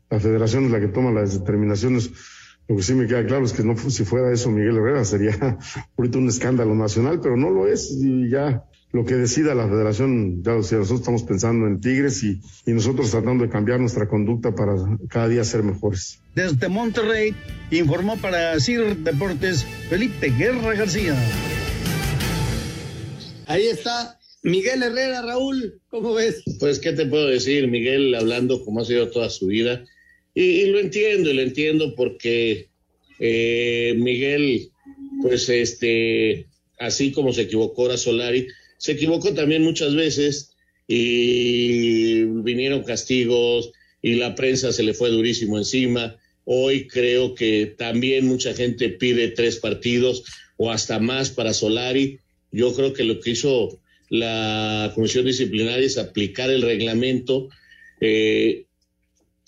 La federación es la que toma las determinaciones. Lo que sí me queda claro es que no si fuera eso Miguel Herrera sería [laughs] ahorita un escándalo nacional, pero no lo es y ya lo que decida la federación, ya lo decía, nosotros estamos pensando en Tigres y, y nosotros tratando de cambiar nuestra conducta para cada día ser mejores.
Desde Monterrey informó para CIR Deportes Felipe Guerra García.
Ahí está Miguel Herrera, Raúl, ¿cómo ves?
Pues, ¿qué te puedo decir? Miguel hablando como ha sido toda su vida. Y, lo entiendo, y lo entiendo porque eh, Miguel, pues, este, así como se equivocó ahora Solari, se equivocó también muchas veces y vinieron castigos y la prensa se le fue durísimo encima. Hoy creo que también mucha gente pide tres partidos o hasta más para Solari. Yo creo que lo que hizo la comisión disciplinaria es aplicar el reglamento, eh,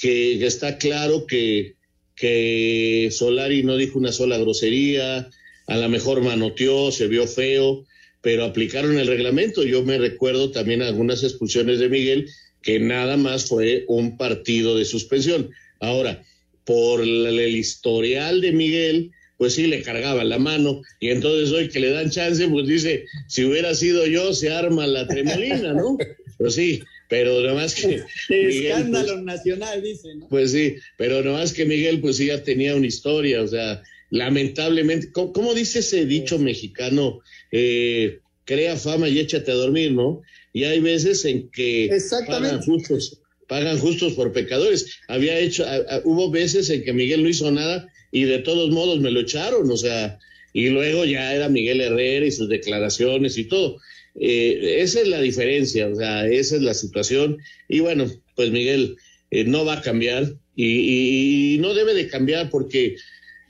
que, está claro que, que Solari no dijo una sola grosería, a lo mejor manoteó, se vio feo, pero aplicaron el reglamento. Yo me recuerdo también algunas expulsiones de Miguel, que nada más fue un partido de suspensión. Ahora, por el, historial de Miguel, pues sí le cargaba la mano y entonces hoy que le dan chance, pues dice, si hubiera sido yo, se arma la tremolina, ¿no? Pues sí, pero nada más que... [laughs] Miguel,
Escándalo
pues,
nacional, dice, ¿no?
pues sí, pero nada más que Miguel, pues sí ya tenía una historia, o sea, lamentablemente, ¿cómo, cómo dice ese dicho mexicano? Eh, crea fama y échate a dormir, ¿no? Y hay veces en que
Exactamente.
pagan justos, pagan justos por pecadores. Había hecho, a- a- hubo veces en que Miguel no hizo nada y de todos modos me lo echaron, o sea, y luego ya era Miguel Herrera y sus declaraciones y todo. Eh, esa es la diferencia, o sea, esa es la situación. Y bueno, pues Miguel eh, no va a cambiar y, no debe de cambiar porque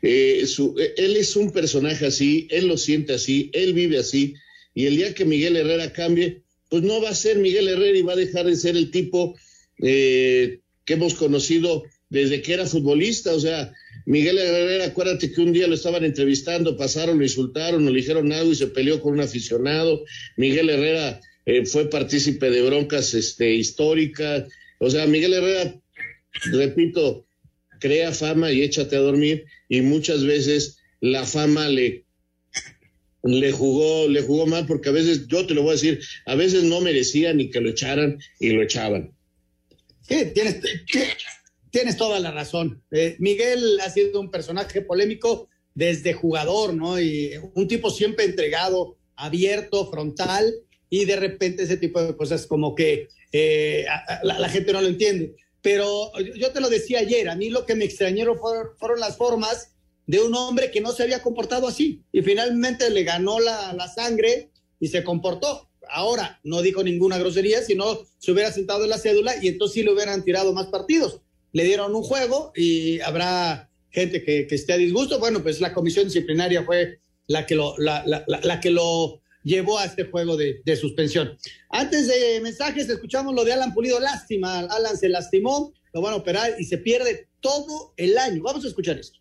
eh, él es un personaje así, él lo siente así, él vive así. Y el día que Miguel Herrera cambie, pues no va a ser Miguel Herrera y va a dejar de ser el tipo que hemos conocido desde que era futbolista. O sea, Miguel Herrera, acuérdate que un día lo estaban entrevistando, pasaron, lo insultaron, le dijeron algo y se peleó con un aficionado. Miguel Herrera eh, fue partícipe de broncas este, históricas. O sea, Miguel Herrera, repito, crea fama y échate a dormir y muchas veces la fama le le jugó, le jugó mal porque a veces, yo te lo voy a decir, a veces no merecía ni que lo echaran y lo echaban.
Sí, tienes, tienes toda la razón. Eh, Miguel ha sido un personaje polémico desde jugador, ¿no? Y un tipo siempre entregado, abierto, frontal, y de repente ese tipo de cosas como que eh, la, gente no lo entiende. Pero yo te lo decía ayer, a mí lo que me extrañaron fueron, las formas de un hombre que no se había comportado así y finalmente le ganó la, la sangre y se comportó. Ahora, no dijo ninguna grosería, sino se hubiera sentado en la cédula y entonces sí le hubieran tirado más partidos le dieron un juego y habrá gente que, esté a disgusto. Bueno, pues la comisión disciplinaria fue la que lo, la, la, que lo llevó a este juego de, de, suspensión. Antes de mensajes, escuchamos lo de Alan Pulido. Lástima, Alan se lastimó, lo van a operar y se pierde todo el año. Vamos a escuchar esto.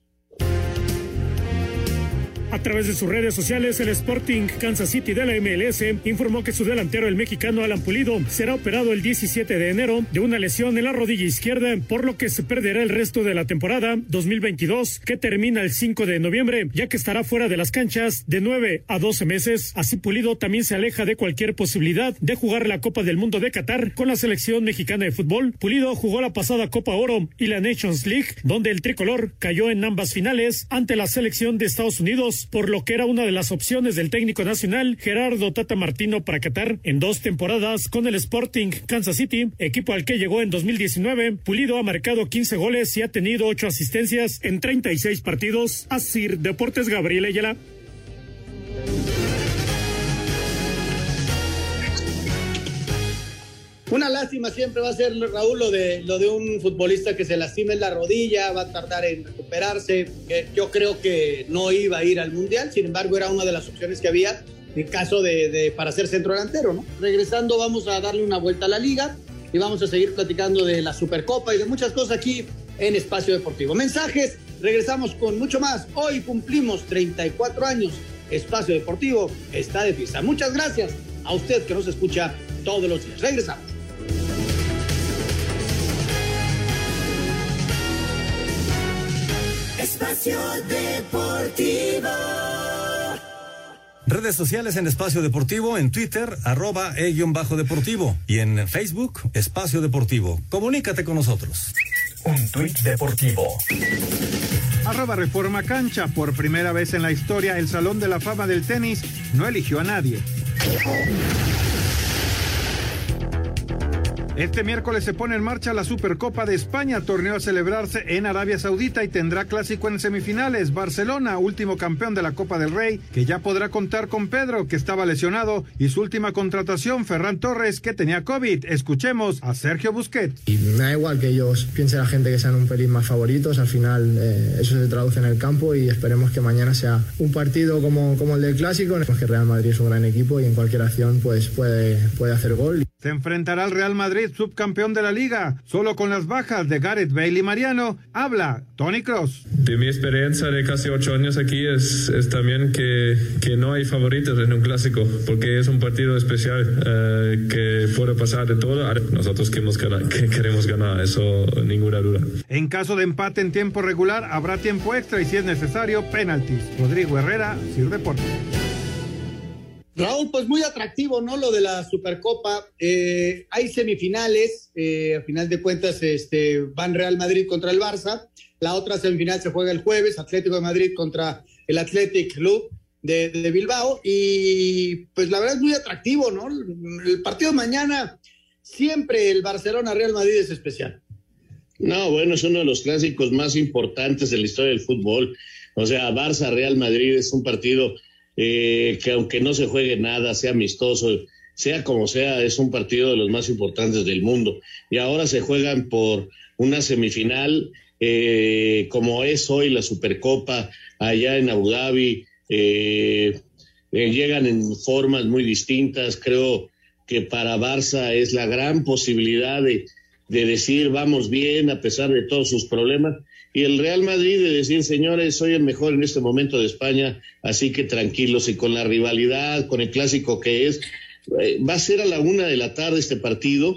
A través de sus redes sociales, el Sporting Kansas City de la MLS informó que su delantero, el mexicano Alan Pulido, será operado el 17 de enero de una lesión en la rodilla izquierda, por lo que se perderá el resto de la temporada 2022, que termina el 5 de noviembre, ya que estará fuera de las canchas de 9 a 12 meses. Así Pulido también se aleja de cualquier posibilidad de jugar la Copa del Mundo de Qatar con la selección mexicana de fútbol. Pulido jugó la pasada Copa Oro y la Nations League, donde el tricolor cayó en ambas finales ante la selección de Estados Unidos por lo que era una de las opciones del técnico nacional Gerardo Tata Martino para Qatar en dos temporadas con el Sporting Kansas City, equipo al que llegó en 2019. Pulido ha marcado 15 goles y ha tenido 8 asistencias en 36 partidos. Así, Deportes Gabriel Ayala.
Una lástima siempre va a ser, Raúl, lo de, lo de un futbolista que se lastima en la rodilla, va a tardar en recuperarse. yo creo que no iba a ir al Mundial, sin embargo, era una de las opciones que había en caso de, para ser centro delantero, ¿no? Regresando, vamos a darle una vuelta a la liga y vamos a seguir platicando de la Supercopa y de muchas cosas aquí en Espacio Deportivo. Mensajes, regresamos con mucho más. Hoy cumplimos 34 años. Espacio Deportivo está de fiesta. Muchas gracias a usted que nos escucha todos los días. Regresamos.
Espacio Deportivo.
Redes sociales en Espacio Deportivo, en Twitter, arroba e-bajo deportivo y en Facebook, Espacio Deportivo. Comunícate con nosotros.
Un tuit deportivo.
Arroba Reforma Cancha. Por primera vez en la historia, el Salón de la Fama del Tenis no eligió a nadie. Este miércoles se pone en marcha la Supercopa de España, torneo a celebrarse en Arabia Saudita y tendrá clásico en semifinales. Barcelona, último campeón de la Copa del Rey, que ya podrá contar con Pedro, que estaba lesionado, y su última contratación, Ferran Torres, que tenía COVID. Escuchemos a Sergio Busquets.
Y me da igual que ellos piensen la gente que sean un pelín más favoritos, al final eh, eso se traduce en el campo y esperemos que mañana sea un partido como, el del clásico. Que Real Madrid es un gran equipo y en cualquier acción pues puede hacer gol.
Se enfrentará al Real Madrid, subcampeón de la liga, solo con las bajas de Gareth Bale y Mariano. Habla Tony Cross.
De mi experiencia de casi ocho años aquí es, es también que, que, no hay favoritos en un clásico, porque es un partido especial eh, que puede pasar de todo. Nosotros queremos ganar, que queremos ganar, eso ninguna duda.
En caso de empate en tiempo regular, habrá tiempo extra y si es necesario, penaltis. Rodrigo Herrera, Sir Deportes.
Raúl, pues muy atractivo, ¿no? Lo de la Supercopa. Eh, hay semifinales, eh, a final de cuentas este, van Real Madrid contra el Barça. La otra semifinal se juega el jueves, Atlético de Madrid contra el Athletic Club de, de Bilbao. Y pues la verdad es muy atractivo, ¿no? El partido de mañana, siempre el Barcelona-Real Madrid es especial.
No, bueno, es uno de los clásicos más importantes de la historia del fútbol. O sea, Barça-Real Madrid es un partido eh, que aunque no se juegue nada, sea amistoso, sea como sea, es un partido de los más importantes del mundo. Y ahora se juegan por una semifinal, eh, como es hoy la Supercopa allá en Abu Dhabi. Eh, llegan en formas muy distintas. Creo que para Barça es la gran posibilidad de, de decir vamos bien a pesar de todos sus problemas y el Real Madrid de decir, señores, soy el mejor en este momento de España, así que tranquilos y con la rivalidad, con el clásico que es, eh, va a ser a la una de la tarde este partido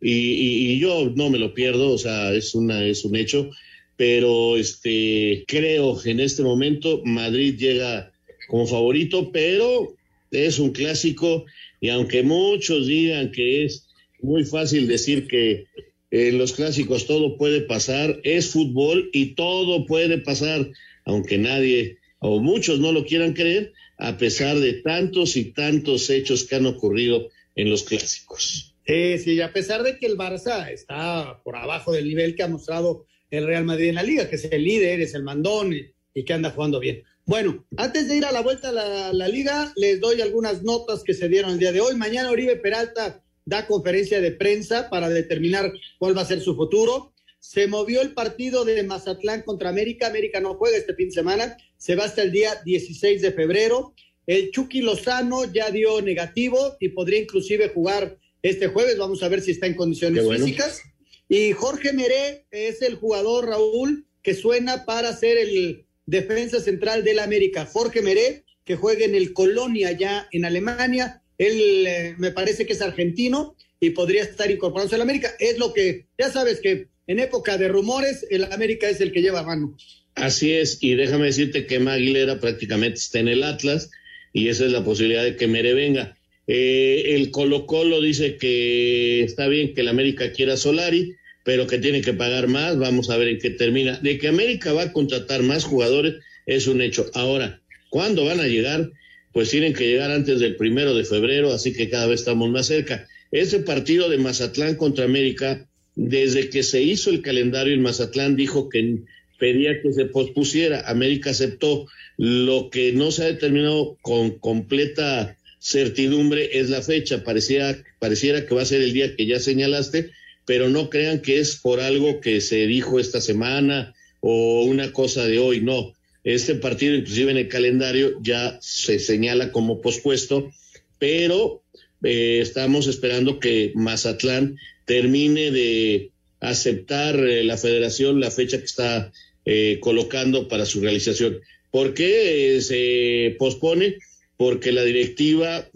y, yo no me lo pierdo, o sea, es, una, es un hecho, pero este, creo que en este momento Madrid llega como favorito, pero es un clásico y aunque muchos digan que es muy fácil decir que en los clásicos todo puede pasar, es fútbol y todo puede pasar, aunque nadie o muchos no lo quieran creer, a pesar de tantos y tantos hechos que han ocurrido en los clásicos.
Sí, sí, a pesar de que el Barça está por abajo del nivel que ha mostrado el Real Madrid en la liga, que es el líder, es el mandón y, que anda jugando bien. Bueno, antes de ir a la vuelta a la, la, liga, les doy algunas notas que se dieron el día de hoy. Mañana Oribe Peralta da conferencia de prensa para determinar cuál va a ser su futuro. Se movió el partido de Mazatlán contra América. América no juega este fin de semana. Se va hasta el día 16 de febrero. El Chucky Lozano ya dio negativo y podría inclusive jugar este jueves. Vamos a ver si está en condiciones físicas. Y Jorge Meré es el jugador, Raúl, que suena para ser el defensa central del América. Jorge Meré, que juega en el Colonia ya en Alemania él eh, me parece que es argentino y podría estar incorporándose al América. Es lo que, ya sabes que en época de rumores, el América es el que lleva mano.
Así es, y déjame decirte que Maguilera prácticamente está en el Atlas y esa es la posibilidad de que Mere venga. Eh, el Colo Colo dice que está bien que el América quiera Solari, pero que tiene que pagar más. Vamos a ver en qué termina. De que América va a contratar más jugadores es un hecho. Ahora, ¿cuándo van a llegar? Pues tienen que llegar antes del primero de febrero, así que cada vez estamos más cerca. Ese partido de Mazatlán contra América, desde que se hizo el calendario, en Mazatlán dijo que pedía que se pospusiera. América aceptó. Lo que no se ha determinado con completa certidumbre es la fecha. Parecía, pareciera que va a ser el día que ya señalaste, pero no crean que es por algo que se dijo esta semana o una cosa de hoy, no este partido, inclusive en el calendario, ya se señala como pospuesto, pero eh, estamos esperando que Mazatlán termine de aceptar eh, la federación la fecha que está eh, colocando para su realización. ¿Por qué se pospone? Porque la directiva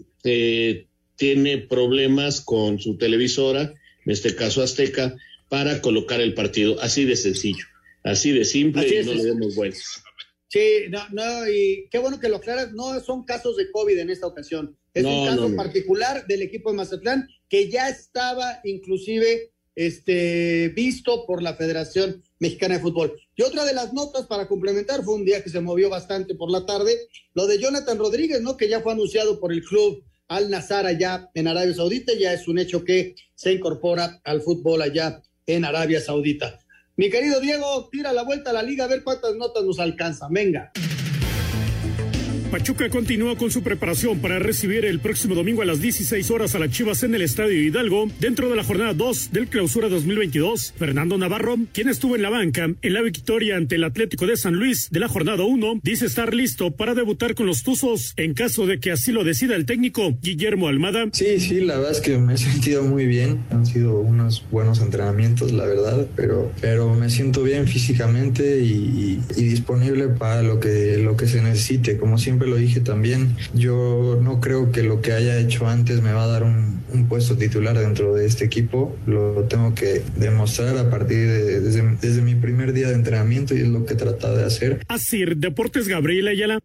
tiene problemas con su televisora, en este caso Azteca, para colocar el partido. Así de sencillo, así de simple y no le demos vueltas.
Sí, no, no, y qué bueno que lo aclaras, no son casos de COVID en esta ocasión, es un caso particular del equipo de Mazatlán que ya estaba inclusive este, visto por la Federación Mexicana de Fútbol. Y otra de las notas para complementar fue un día que se movió bastante por la tarde, lo de Jonathan Rodríguez, ¿no? Que ya fue anunciado por el club Al Nazar allá en Arabia Saudita, ya es un hecho que se incorpora al fútbol allá en Arabia Saudita. Mi querido Diego, tira la vuelta a la liga a ver cuántas notas nos alcanzan. Venga.
Pachuca continúa con su preparación para recibir el próximo domingo a las 16 horas a las Chivas en el Estadio Hidalgo, dentro de la jornada 2 del Clausura 2022. Fernando Navarro, quien estuvo en la banca en la victoria ante el Atlético de San Luis de la jornada 1, dice estar listo para debutar con los Tuzos en caso de que así lo decida el técnico Guillermo Almada.
Sí, sí, la verdad es que me he sentido muy bien. Han sido unos buenos entrenamientos, la verdad, pero, pero me siento bien físicamente y, y disponible para lo que, lo que se necesite, como siempre lo dije también, yo no creo que lo que haya hecho antes me va a dar un, puesto titular dentro de este equipo. Lo tengo que demostrar a partir de desde, mi primer día de entrenamiento y es lo que he tratado de hacer.
Así, Deportes Gabriel Ayala.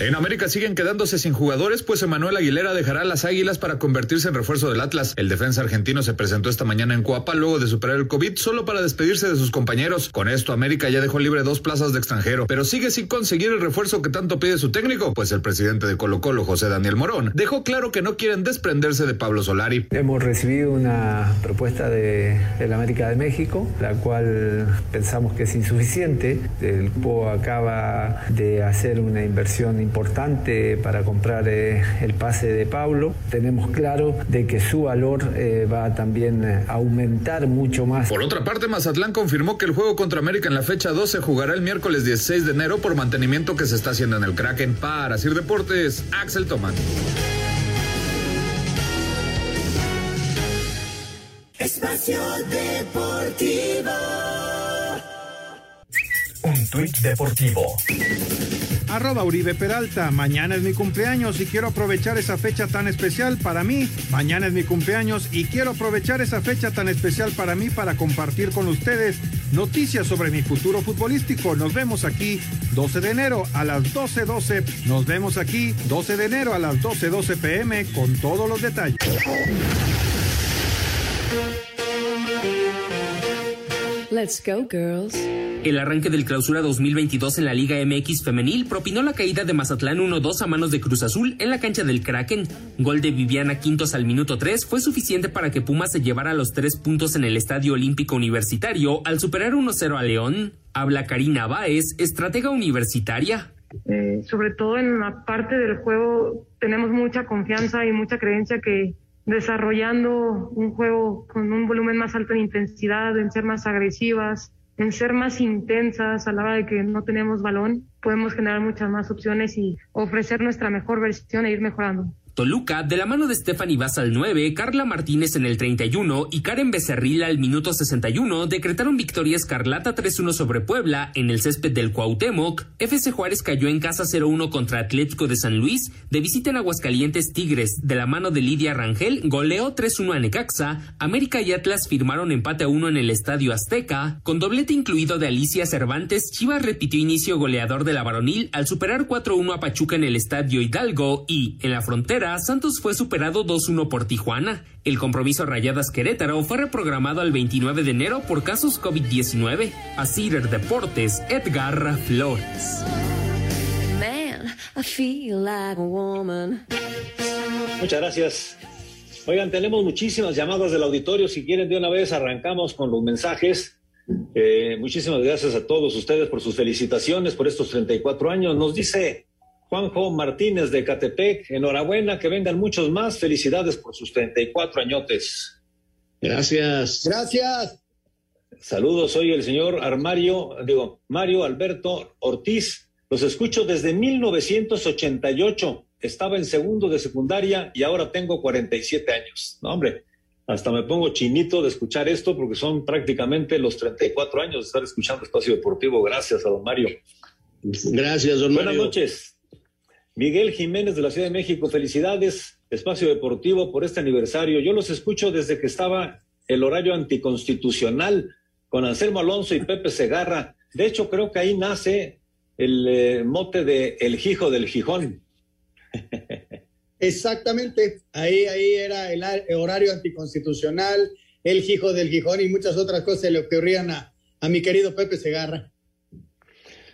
En América siguen quedándose sin jugadores, pues Emanuel Aguilera dejará las Águilas para convertirse en refuerzo del Atlas. El defensa argentino se presentó esta mañana en Cuapa luego de superar el COVID solo para despedirse de sus compañeros. Con esto, América ya dejó libre dos plazas de extranjero, pero sigue sin conseguir el refuerzo que tanto pide su técnico, pues el presidente de Colo Colo, José Daniel Morón, dejó claro que no quieren desprenderse de Pablo Solari.
Hemos recibido una propuesta de, la América de México, la cual pensamos que es insuficiente. El PO acaba de hacer una inversión para comprar eh, el pase de Pablo. Tenemos claro de que su valor eh, va también a aumentar mucho más.
Por otra parte, Mazatlán confirmó que el juego contra América en la fecha 12 jugará el miércoles 16 de enero por mantenimiento que se está haciendo en el Kraken. Para Sir Deportes, Axel Tomán.
Espacio Deportivo.
Un tuit deportivo.
Arroba Uribe Peralta, mañana es mi cumpleaños y quiero aprovechar esa fecha tan especial para mí. Mañana es mi cumpleaños y quiero aprovechar esa fecha tan especial para mí para compartir con ustedes noticias sobre mi futuro futbolístico. Nos vemos aquí 12 de enero a las 12.12. 12. Nos vemos aquí 12 de enero a las 12.12 12 pm con todos los detalles.
Let's go, girls.
El arranque del clausura 2022 en la Liga MX femenil propinó la caída de Mazatlán 1-2 a manos de Cruz Azul en la cancha del Kraken. Gol de Viviana Quintos al minuto 3 fue suficiente para que Pumas se llevara los tres puntos en el Estadio Olímpico Universitario al superar 1-0 a León. Habla Karina Báez, estratega universitaria.
Eh, sobre todo en la parte del juego tenemos mucha confianza y mucha creencia que desarrollando un juego con un volumen más alto de intensidad, en ser más agresivas, en ser más intensas a la hora de que no tenemos balón, podemos generar muchas más opciones y ofrecer nuestra mejor versión e ir mejorando.
Toluca, de la mano de Stephanie Vaz al 9, Carla Martínez en el 31 y Karen Becerril al minuto 61 decretaron victoria escarlata 3-1 sobre Puebla en el césped del Cuauhtémoc. FC Juárez cayó en casa 0-1 contra Atlético de San Luis. De visita en Aguascalientes Tigres, de la mano de Lidia Rangel, goleó 3-1 a Necaxa. América y Atlas firmaron empate a 1 en el Estadio Azteca. Con doblete incluido de Alicia Cervantes, Chivas repitió inicio goleador de la varonil al superar 4-1 a Pachuca en el Estadio Hidalgo y, en la frontera, Santos fue superado 2-1 por Tijuana. El compromiso Rayadas Querétaro fue reprogramado al 29 de enero por casos COVID-19. A Cider Deportes, Edgar Flores.
Muchas gracias. Oigan, tenemos muchísimas llamadas del auditorio. Si quieren, de una vez arrancamos con los mensajes. Eh, muchísimas gracias a todos ustedes por sus felicitaciones por estos 34 años. Nos dice Juanjo Martínez de Catepec, enhorabuena, que vengan muchos más. Felicidades por sus 34 añotes.
Gracias. Gracias.
Saludos, soy el señor Armario, digo, Mario Alberto Ortiz. Los escucho desde 1988. Estaba en segundo de secundaria y ahora tengo 47 años. No, hombre, hasta me pongo chinito de escuchar esto porque son prácticamente los 34 años de estar escuchando Espacio Deportivo. Gracias a don Mario.
Gracias, don
Mario. Buenas noches. Miguel Jiménez de la Ciudad de México, felicidades, Espacio Deportivo, por este aniversario. Yo los escucho desde que estaba el horario anticonstitucional con Anselmo Alonso y Pepe Segarra. De hecho, creo que ahí nace el eh, mote de El Hijo del Gijón.
Exactamente, ahí, ahí era el, horario anticonstitucional, el Hijo del Gijón y muchas otras cosas le ocurrían a, a mi querido Pepe Segarra.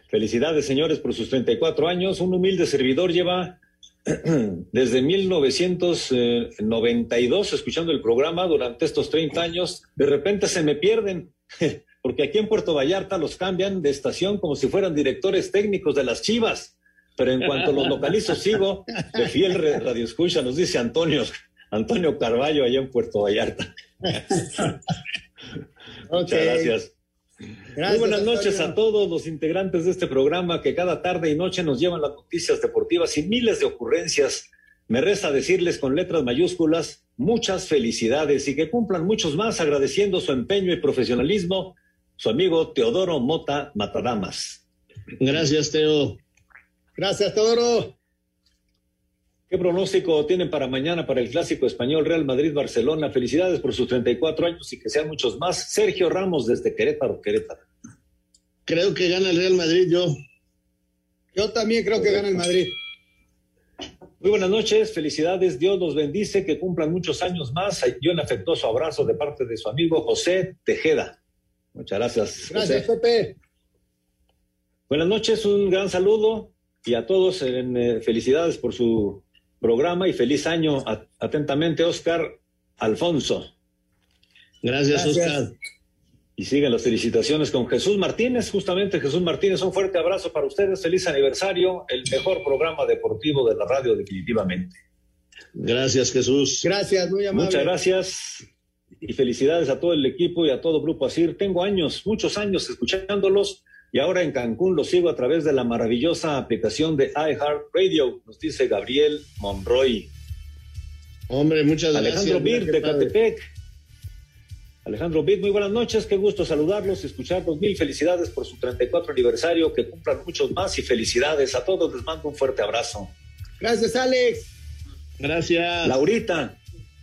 Felicidades, señores, por sus 34 años. Un humilde servidor lleva [clears throat] desde 1992 escuchando el programa durante estos 30 años. De repente se me pierden, [laughs] porque aquí en Puerto Vallarta los cambian de estación como si fueran directores técnicos de las chivas. Pero en cuanto los localizo, [laughs] sigo de fiel radio escucha, nos dice Antonio, Antonio Carballo allá en Puerto Vallarta. [laughs] Muchas gracias. Muy buenas noches a todos los integrantes de este programa que cada tarde y noche nos llevan las noticias deportivas y miles de ocurrencias. Me resta decirles con letras mayúsculas muchas felicidades y que cumplan muchos más agradeciendo su empeño y profesionalismo. Su amigo Teodoro Mota Matadamas.
Gracias, Teo. Gracias, Teodoro.
¿Qué pronóstico tienen para mañana para el clásico español Real Madrid-Barcelona? Felicidades por sus 34 años y que sean muchos más. Sergio Ramos desde Querétaro, Querétaro.
Creo que gana el Real Madrid, yo. Yo también creo que gana el Madrid.
Muy buenas noches, felicidades, Dios los bendice, que cumplan muchos años más. Y un afectuoso abrazo de parte de su amigo José Tejeda. Muchas gracias.
Gracias, Pepe.
Buenas noches, un gran saludo y a todos en, eh, felicidades por su programa y feliz año. Atentamente, Oscar Alfonso.
Gracias, Oscar.
Y siguen las felicitaciones con Jesús Martínez, justamente Jesús Martínez, un fuerte abrazo para ustedes, feliz aniversario, el mejor programa deportivo de la radio definitivamente.
Gracias Jesús.
Gracias, muy amable.
Muchas gracias y felicidades a todo el equipo y a todo Grupo Asir. Tengo años, muchos años escuchándolos y ahora en Cancún los sigo a través de la maravillosa aplicación de iHeartRadio, nos dice Gabriel Monroy.
Hombre, muchas
gracias. Alejandro Bir de Catepec. Alejandro Bid, muy buenas noches, qué gusto saludarlos y escucharlos. Mil felicidades por su 34 aniversario, que cumplan muchos más y felicidades a todos. Les mando un fuerte abrazo.
Gracias, Alex.
Gracias.
Laurita,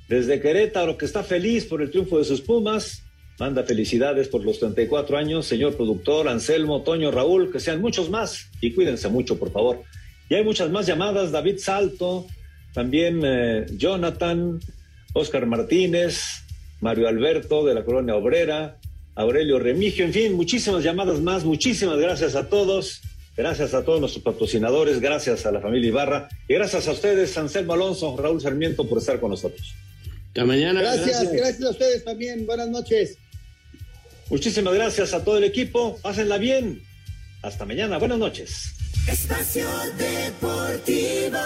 desde Querétaro, que está feliz por el triunfo de sus Pumas, manda felicidades por los 34 años, señor productor, Anselmo, Toño, Raúl, que sean muchos más y cuídense mucho, por favor. Y hay muchas más llamadas, David Salto, también eh, Jonathan, Oscar Martínez, Mario Alberto de la Colonia Obrera, Aurelio Remigio, en fin, muchísimas llamadas más, muchísimas gracias a todos, gracias a todos nuestros patrocinadores, gracias a la familia Ibarra y gracias a ustedes, Anselmo Alonso, Raúl Sarmiento, por estar con nosotros.
Hasta mañana.
Gracias, gracias, a ustedes también, buenas noches.
Muchísimas gracias a todo el equipo. Pásenla bien. Hasta mañana. Buenas noches. Espacio Deportivo.